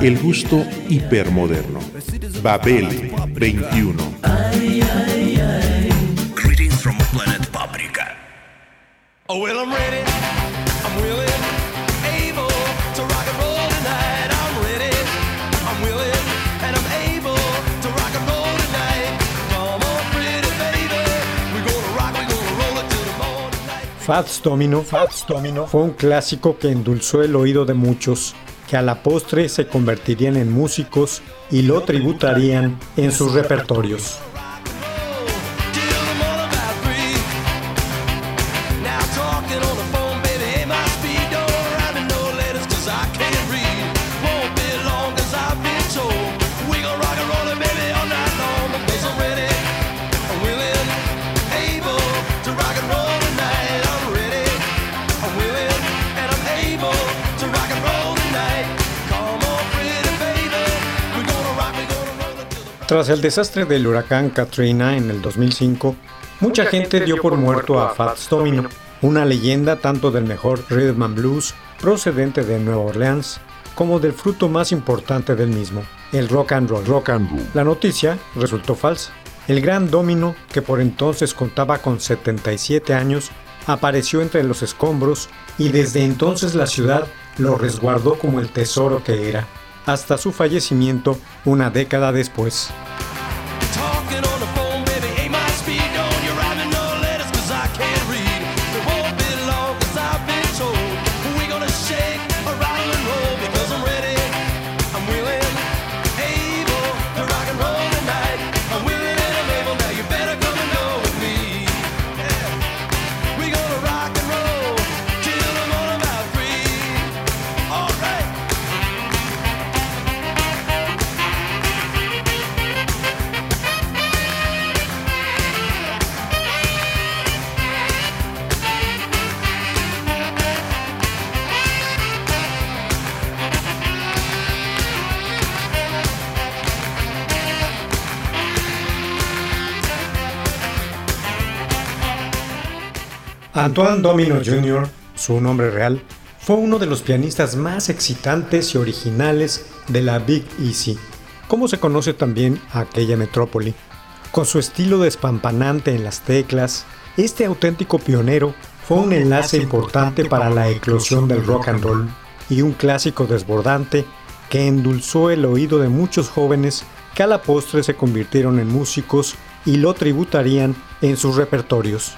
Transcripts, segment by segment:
El gusto hipermoderno. Babel 21. Greetings from planet Paprika. Oh, well, I'm ready. I'm willing, able to rock and roll tonight. I'm ready. I'm willing, and I'm able to rock and roll tonight. Come on, pretty baby. We're gonna rock, we're gonna roll it till the morning light. Fats Domino, Fats Domino fue un clásico que endulzó el oído de muchos, que a la postre se convertirían en músicos y lo tributarían en sus repertorios. Tras el desastre del huracán Katrina en el 2005, mucha gente dio por muerto a Fats Domino, una leyenda tanto del mejor rhythm and blues procedente de Nueva Orleans como del fruto más importante del mismo, el rock and roll. Rock and roll. La noticia resultó falsa. El gran Domino, que por entonces contaba con 77 años, apareció entre los escombros y desde entonces la ciudad lo resguardó como el tesoro que era, hasta su fallecimiento una década después. Antoine Domino Jr., su nombre real, fue uno de los pianistas más excitantes y originales de la Big Easy, como se conoce también a aquella metrópoli. Con su estilo despampanante en las teclas, este auténtico pionero fue un enlace importante para la eclosión del rock and roll y un clásico desbordante que endulzó el oído de muchos jóvenes que a la postre se convirtieron en músicos y lo tributarían en sus repertorios.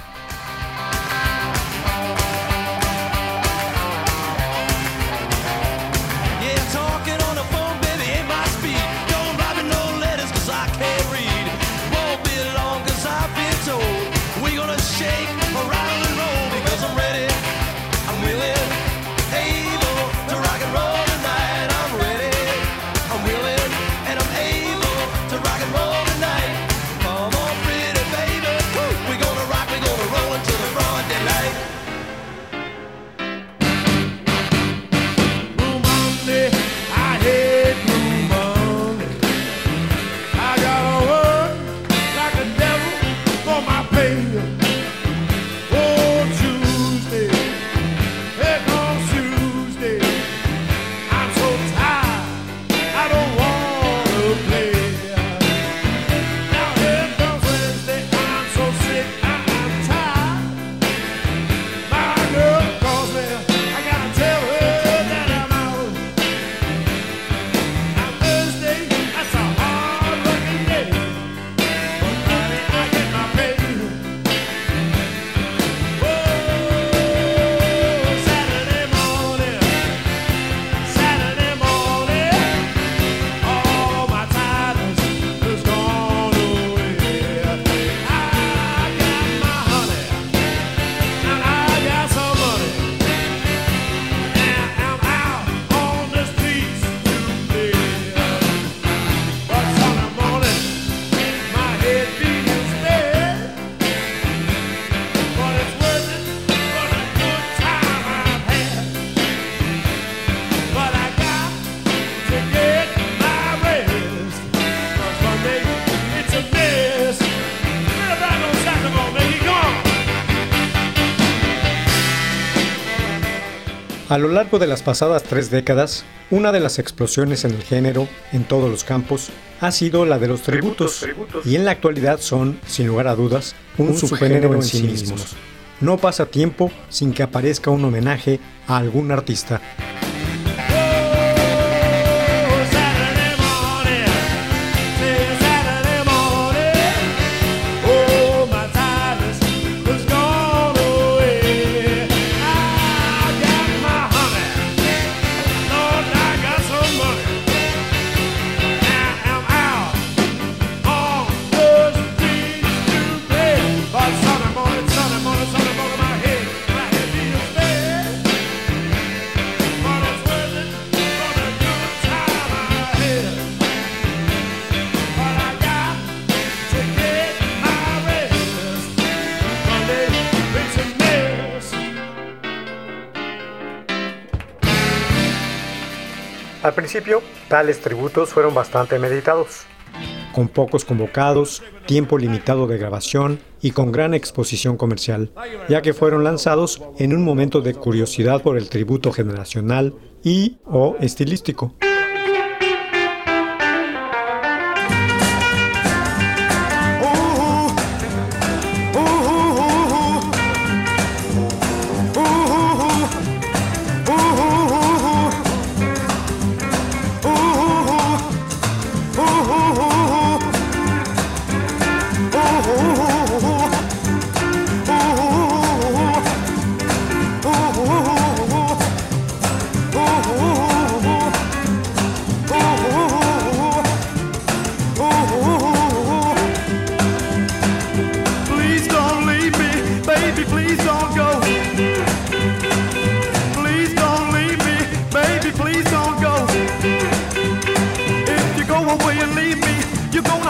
A lo largo de las pasadas tres décadas, una de las explosiones en el género, en todos los campos, ha sido la de los tributos, y en la actualidad son, sin lugar a dudas, un, subgénero en sí mismos. No pasa tiempo sin que aparezca un homenaje a algún artista. Tales tributos fueron bastante meditados, con pocos convocados, tiempo limitado de grabación y con gran exposición comercial, ya que fueron lanzados en un momento de curiosidad por el tributo generacional y o estilístico.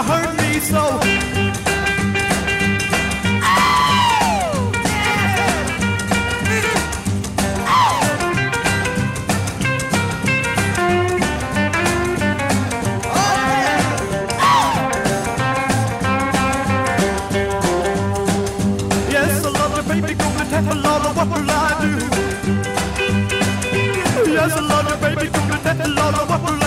Hurt me so. Yes, I love you, baby, gonna tell the Lord what will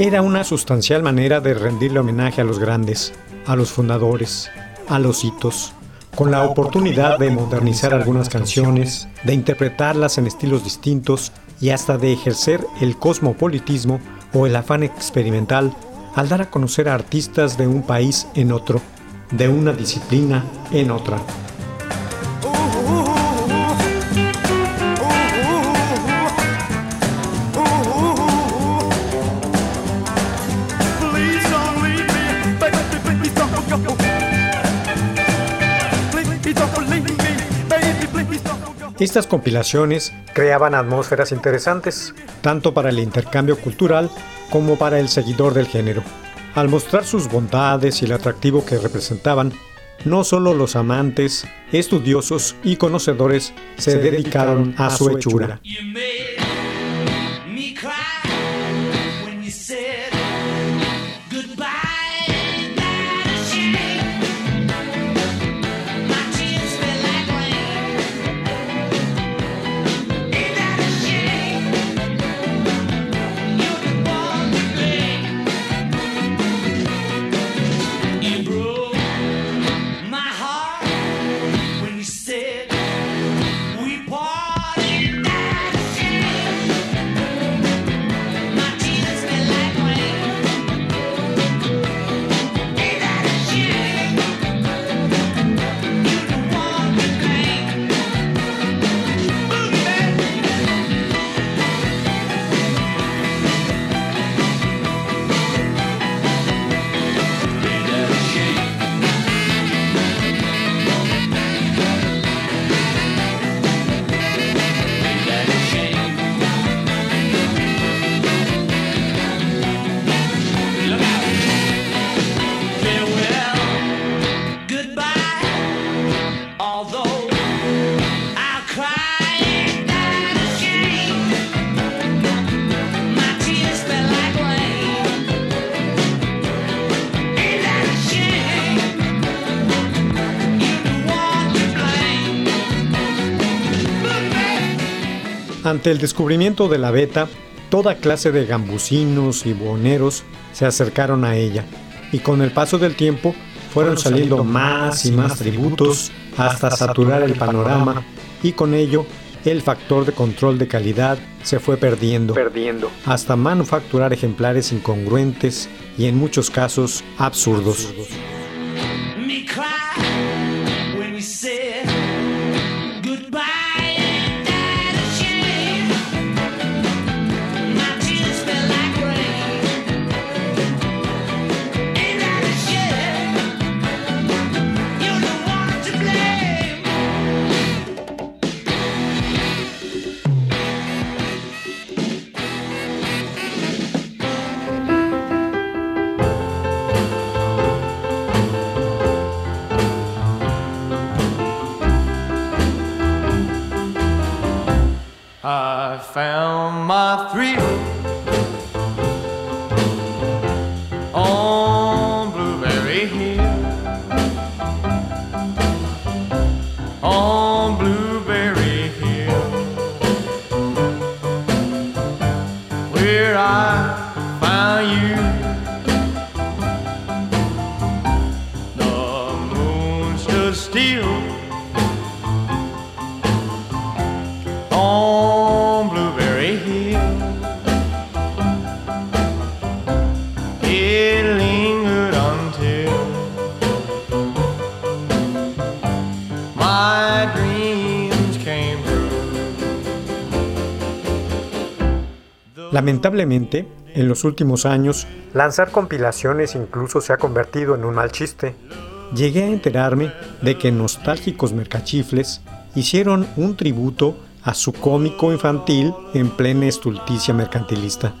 Era una sustancial manera de rendirle homenaje a los grandes, a los fundadores, a los hitos, con la oportunidad de modernizar algunas canciones, de interpretarlas en estilos distintos y hasta de ejercer el cosmopolitismo o el afán experimental al dar a conocer a artistas de un país en otro, de una disciplina en otra. Estas compilaciones creaban atmósferas interesantes, tanto para el intercambio cultural como para el seguidor del género. Al mostrar sus bondades y el atractivo que representaban, no solo los amantes, estudiosos y conocedores se dedicaron a su hechura. You Ante el descubrimiento de la beta, toda clase de gambusinos y buhoneros se acercaron a ella, y con el paso del tiempo fueron saliendo más y más tributos hasta saturar el panorama, y con ello el factor de control de calidad se fue perdiendo, perdiendo. hasta manufacturar ejemplares incongruentes y en muchos casos absurdos. Lamentablemente, en los últimos años, lanzar compilaciones incluso se ha convertido en un mal chiste. Llegué a enterarme de que nostálgicos mercachifles hicieron un tributo a su cómico infantil en plena estulticia mercantilista.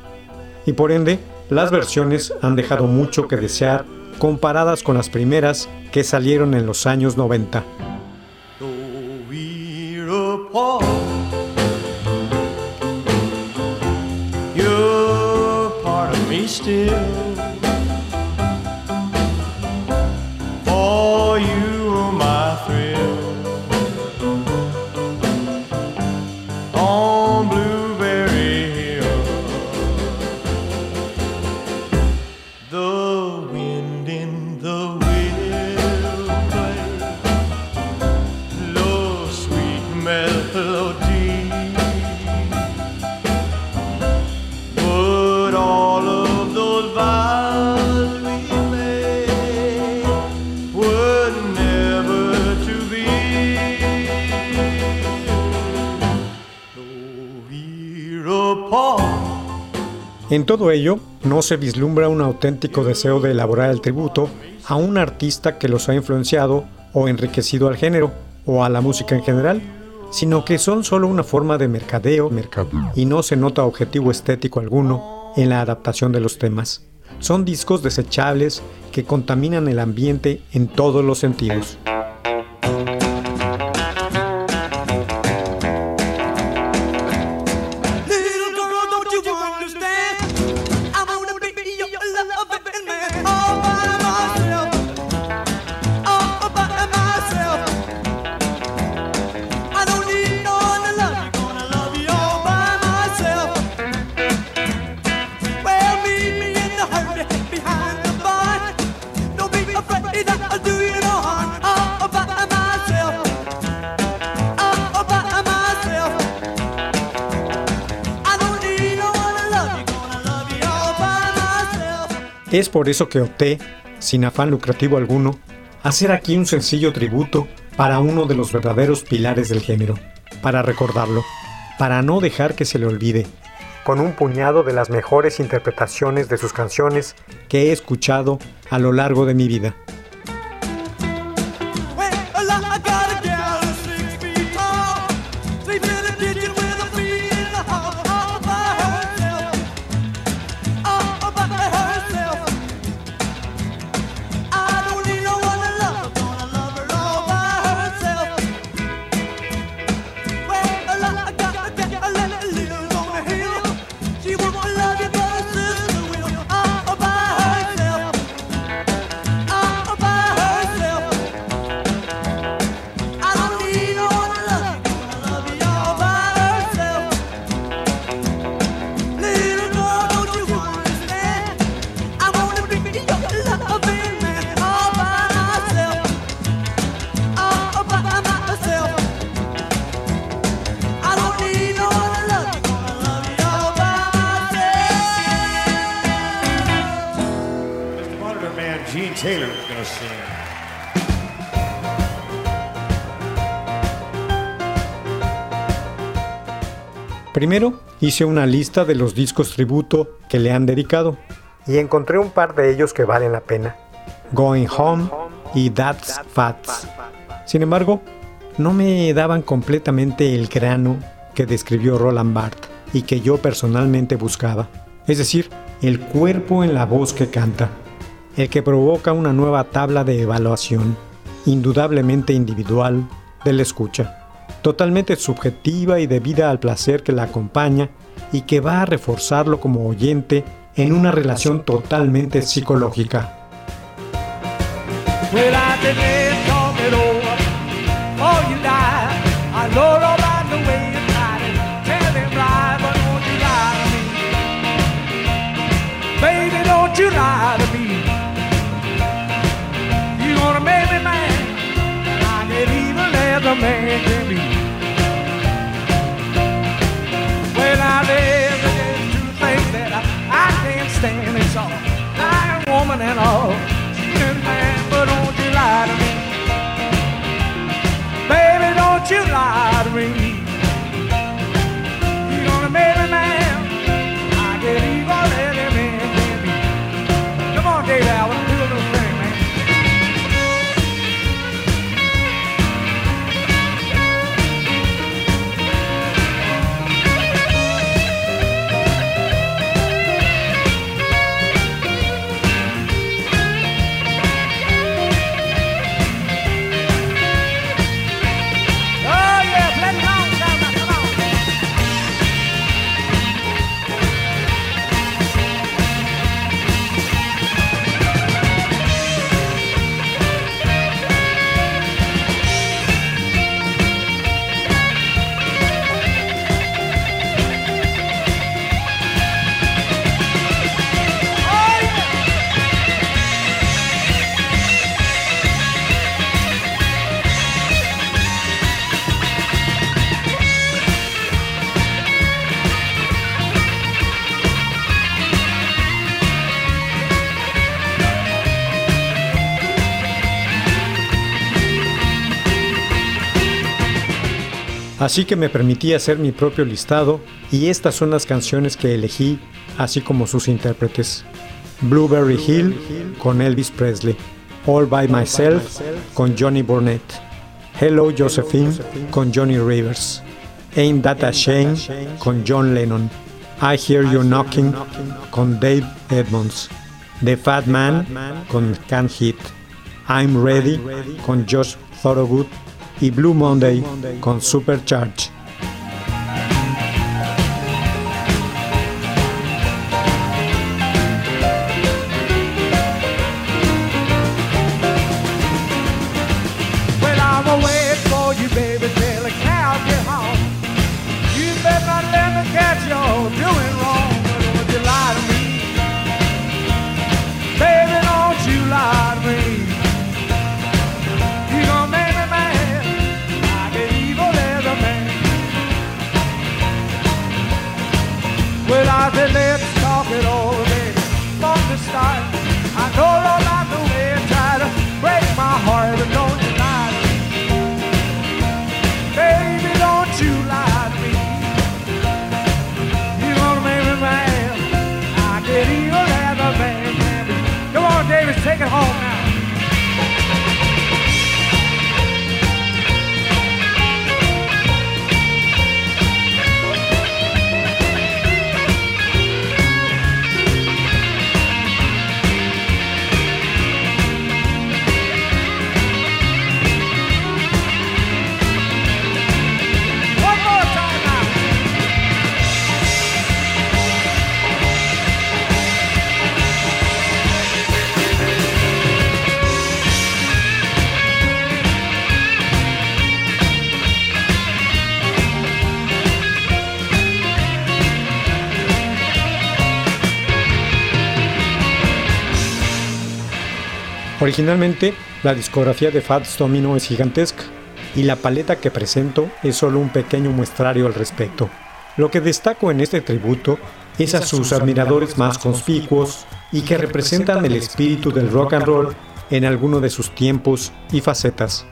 Y por ende, las versiones han dejado mucho que desear comparadas con las primeras que salieron en los años 90. Still. En todo ello, no se vislumbra un auténtico deseo de elaborar el tributo a un artista que los ha influenciado o enriquecido al género o a la música en general, sino que son solo una forma de mercadeo, y no se nota objetivo estético alguno en la adaptación de los temas. Son discos desechables que contaminan el ambiente en todos los sentidos. Es por eso que opté, sin afán lucrativo alguno, hacer aquí un sencillo tributo para uno de los verdaderos pilares del género, para recordarlo, para no dejar que se le olvide, con un puñado de las mejores interpretaciones de sus canciones que he escuchado a lo largo de mi vida. Primero hice una lista de los discos tributo que le han dedicado y encontré un par de ellos que valen la pena. Going Home y That's Fats. Sin embargo, no me daban completamente el grano que describió Roland Barthes y que yo personalmente buscaba. Es decir, el cuerpo en la voz que canta, el que provoca una nueva tabla de evaluación, indudablemente individual, de la escucha, totalmente subjetiva y debida al placer que la acompaña y que va a reforzarlo como oyente en una relación totalmente psicológica. A man can be. Well, now there's there's two things that I, I can't stand. It's all lying woman and all. Así que me permití hacer mi propio listado y estas son las canciones que elegí, así como sus intérpretes. Blueberry Hill con Elvis Presley, All by Myself con Johnny Burnett, Hello Josephine con Johnny Rivers, Ain't That a Shame con John Lennon, I Hear You Knocking con Dave Edmonds, The Fat Man con Can't Hit, I'm Ready con Josh Thorogood y Blue Monday con Supercharge. Originalmente, la discografía de Fats Domino es gigantesca y la paleta que presento es solo un pequeño muestrario al respecto. Lo que destaco en este tributo es a sus admiradores más conspicuos y que representan el espíritu del rock and roll en alguno de sus tiempos y facetas.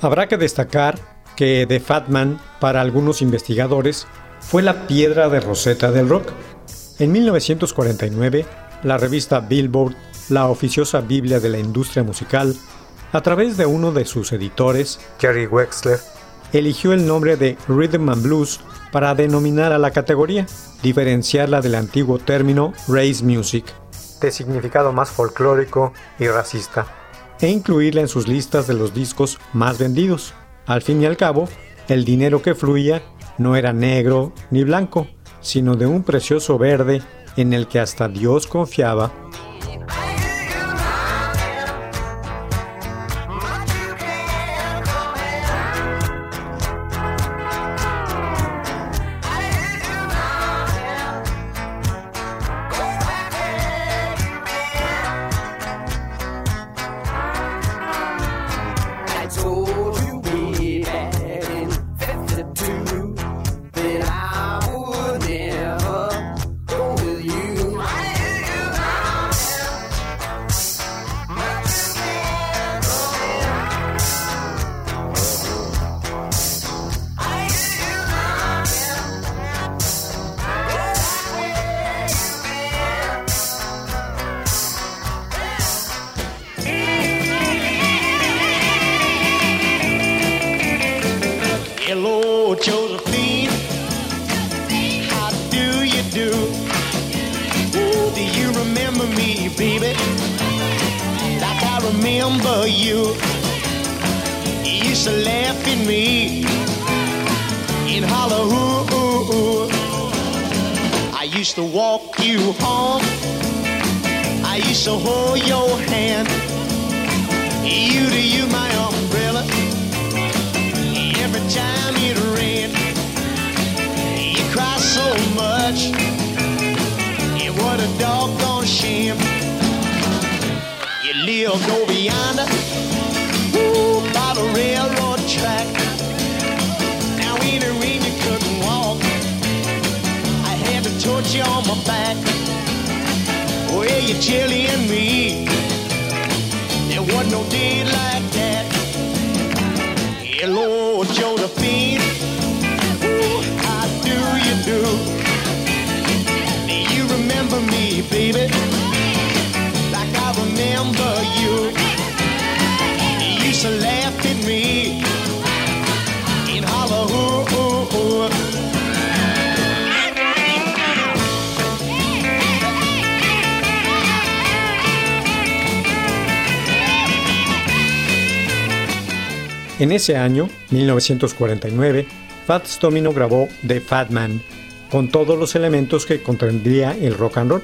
Habrá que destacar que The Fat Man, para algunos investigadores, fue la piedra de roseta del rock. En 1949, la revista Billboard, la oficiosa Biblia de la industria musical, a través de uno de sus editores, Jerry Wexler, eligió el nombre de Rhythm and Blues para denominar a la categoría, diferenciarla del antiguo término race music, de significado más folclórico y racista, e incluirla en sus listas de los discos más vendidos. Al fin y al cabo, el dinero que fluía no era negro ni blanco, sino de un precioso verde en el que hasta Dios confiaba remember me, baby? Like I remember you. You used to laugh at me and holler, ooh, ooh, ooh. I used to walk you home. I used to hold your hand. You to you, my umbrella every time it rained. You cry so much, it was a doggone Lived over yonder, ooh, by the railroad track. Now the rain you couldn't walk. I had to tote you on my back. Well, you're chilling me. There wasn't no day En ese año, 1949, Fats Domino grabó The Fat Man, con todos los elementos que contendría el rock and roll,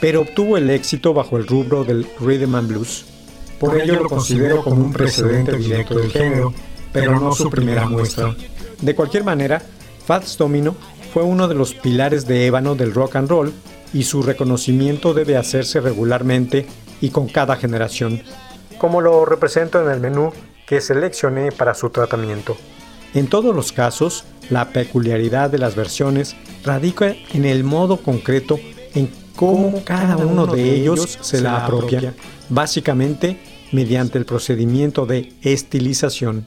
pero obtuvo el éxito bajo el rubro del rhythm and blues. Por ello lo considero como un precedente directo del género, pero no su primera muestra. De cualquier manera, Fats Domino fue uno de los pilares de ébano del rock and roll y su reconocimiento debe hacerse regularmente y con cada generación, como lo represento en el menú que seleccioné para su tratamiento. En todos los casos, la peculiaridad de las versiones radica en el modo concreto en cómo cada uno de ellos se la apropia, básicamente mediante el procedimiento de estilización.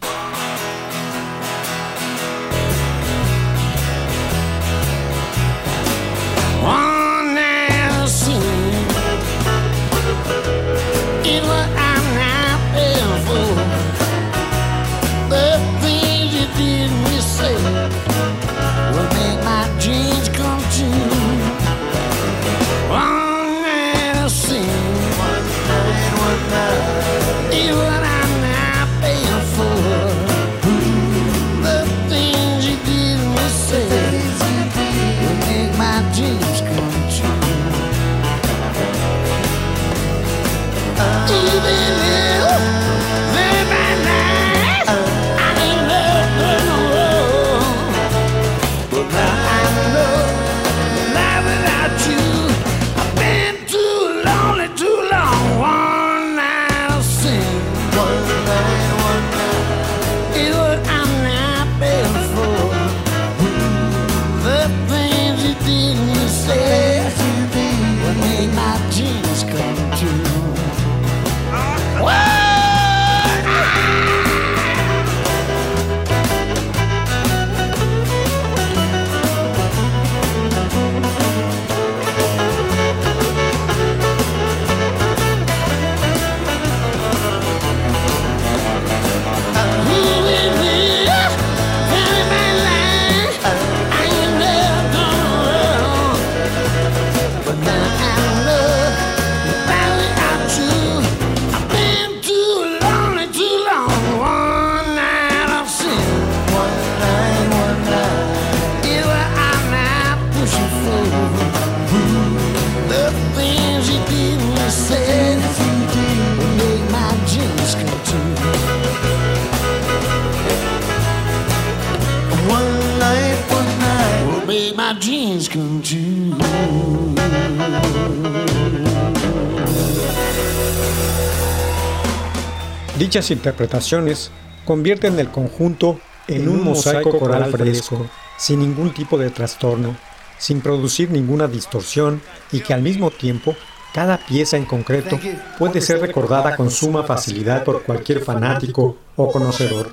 Dichas interpretaciones convierten el conjunto en un mosaico coral fresco, sin ningún tipo de trastorno, sin producir ninguna distorsión y que al mismo tiempo cada pieza en concreto puede ser recordada con suma facilidad por cualquier fanático o conocedor.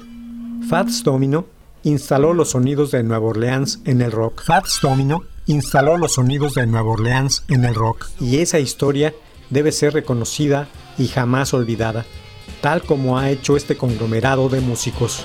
Fats Domino instaló los sonidos de Nueva Orleans en el rock. Fats Domino instaló los sonidos de Nueva Orleans en el rock y esa historia debe ser reconocida y jamás olvidada, tal como ha hecho este conglomerado de músicos.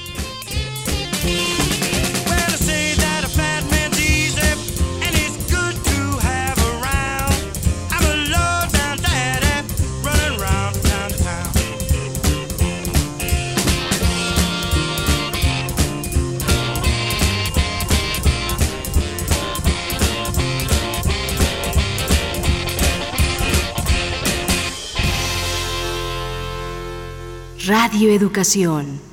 Radio Educación.